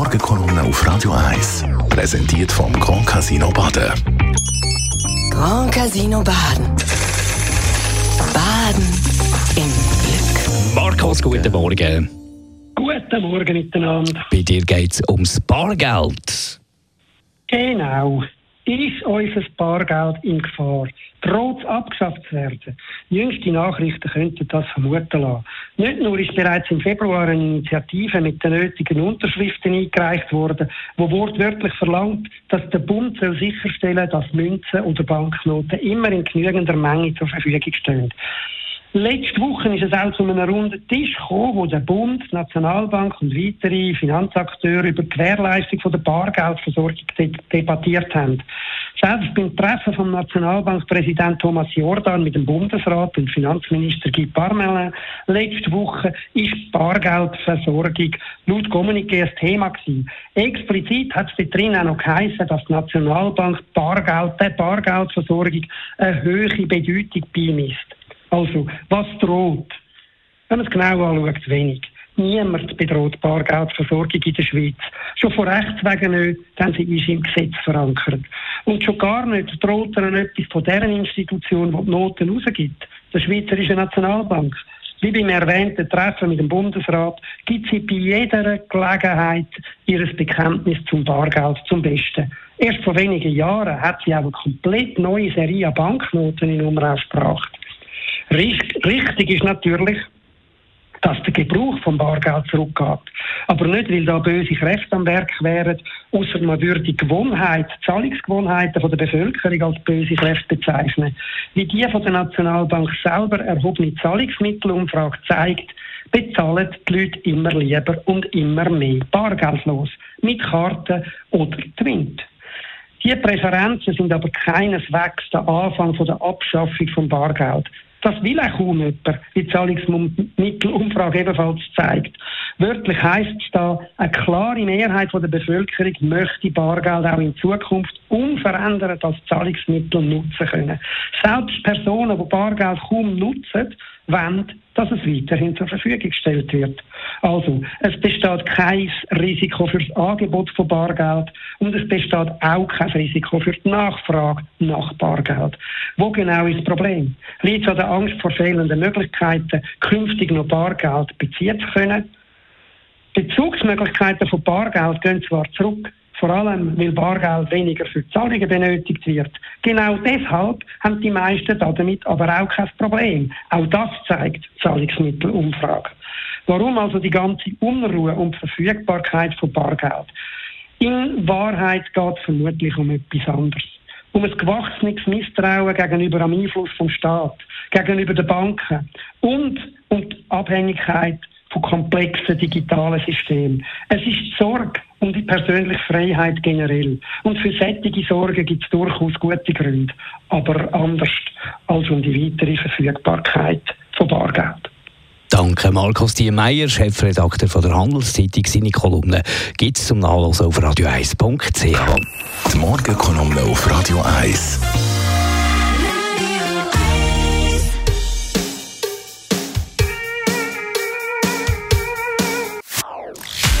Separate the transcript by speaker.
Speaker 1: Morgenkolumne auf Radio 1. Präsentiert vom Grand Casino Baden.
Speaker 2: Grand Casino Baden. Baden im Glück.
Speaker 3: Markus, guten Morgen.
Speaker 4: Guten Morgen miteinander.
Speaker 3: Bei dir geht es ums Bargeld.
Speaker 4: Genau. Ist unser Bargeld in Gefahr? Droht es abgeschafft zu werden? Jüngste Nachrichten könnten das vermuten lassen. Nicht nur ist bereits im Februar eine Initiative mit den nötigen Unterschriften eingereicht worden, wo wortwörtlich verlangt, dass der Bund soll sicherstellen dass Münzen oder Banknoten immer in genügender Menge zur Verfügung stehen. Letzte Woche ist es auch zu einem runden Tisch gekommen, wo der Bund, die Nationalbank und weitere Finanzakteure über die Gewährleistung der Bargeldversorgung debattiert haben. Selbst beim Treffen vom Nationalbankpräsident Thomas Jordan mit dem Bundesrat und Finanzminister Guy Parmelin letzte Woche ist Bargeldversorgung laut Kommuniqué ein Thema gewesen. Explizit hat es dort drin auch noch geheißen, dass die Nationalbank Bargeld, der Bargeldversorgung eine höhere Bedeutung beimisst. Also, was droht? Wenn man es genau anschaut, wenig. Niemand bedroht Bargeldversorgung in der Schweiz. Schon von Rechts wegen nicht, dann sie ist im Gesetz verankert. Und schon gar nicht droht ihnen etwas von deren Institution, die die Noten rausgibt. Der Schweizerische Nationalbank. Wie beim erwähnten Treffen mit dem Bundesrat gibt sie bei jeder Gelegenheit ihr Bekenntnis zum Bargeld zum Besten. Erst vor wenigen Jahren hat sie auch eine komplett neue Serie an Banknoten in Umlauf gebracht. Richtig ist natürlich, dass der Gebrauch von Bargeld zurückgeht. Aber nicht, weil da böse Kräfte am Werk wären, außer man würde die Gewohnheit, die Zahlungsgewohnheiten von der Bevölkerung als böse Kräfte bezeichnen. Wie die von der Nationalbank selber erhobene Zahlungsmittelumfrage zeigt, bezahlen die Leute immer lieber und immer mehr bargeldlos, mit Karten oder Twint. Diese Präferenzen sind aber keineswegs der Anfang von der Abschaffung von Bargeld. Das will auch kaum jemand, wie die Zahlungsmittelumfrage ebenfalls zeigt. Wörtlich heisst es da, eine klare Mehrheit der Bevölkerung möchte Bargeld auch in Zukunft unverändert als Zahlungsmittel nutzen können. Selbst Personen, die Bargeld kaum nutzen, wollen, dass es weiterhin zur Verfügung gestellt wird. Also, es besteht kein Risiko für das Angebot von Bargeld und es besteht auch kein Risiko für die Nachfrage nach Bargeld. Wo genau ist das Problem? Liegt es an der Angst vor fehlenden Möglichkeiten, künftig noch Bargeld beziehen zu können? Bezugsmöglichkeiten von Bargeld gehen zwar zurück, vor allem weil Bargeld weniger für Zahlungen benötigt wird. Genau deshalb haben die meisten damit aber auch kein Problem. Auch das zeigt die Zahlungsmittelumfrage. Warum also die ganze Unruhe die Verfügbarkeit von Bargeld? In Wahrheit geht es vermutlich um etwas anderes. Um ein gewachsenes Misstrauen gegenüber dem Einfluss vom Staat, gegenüber den Banken und um die Abhängigkeit von komplexen digitalen Systemen. Es ist Sorge um die persönliche Freiheit generell. Und für solche Sorgen gibt es durchaus gute Gründe, aber anders als um die weitere Verfügbarkeit von Bargeld.
Speaker 3: Danke, Markus Diemeyer, Chefredakteur von der Handelszeitung. Seine Kolumne gibt es zum Nachlesen auf radio1.ch.
Speaker 1: Die Morgenkolumne auf Radio 1.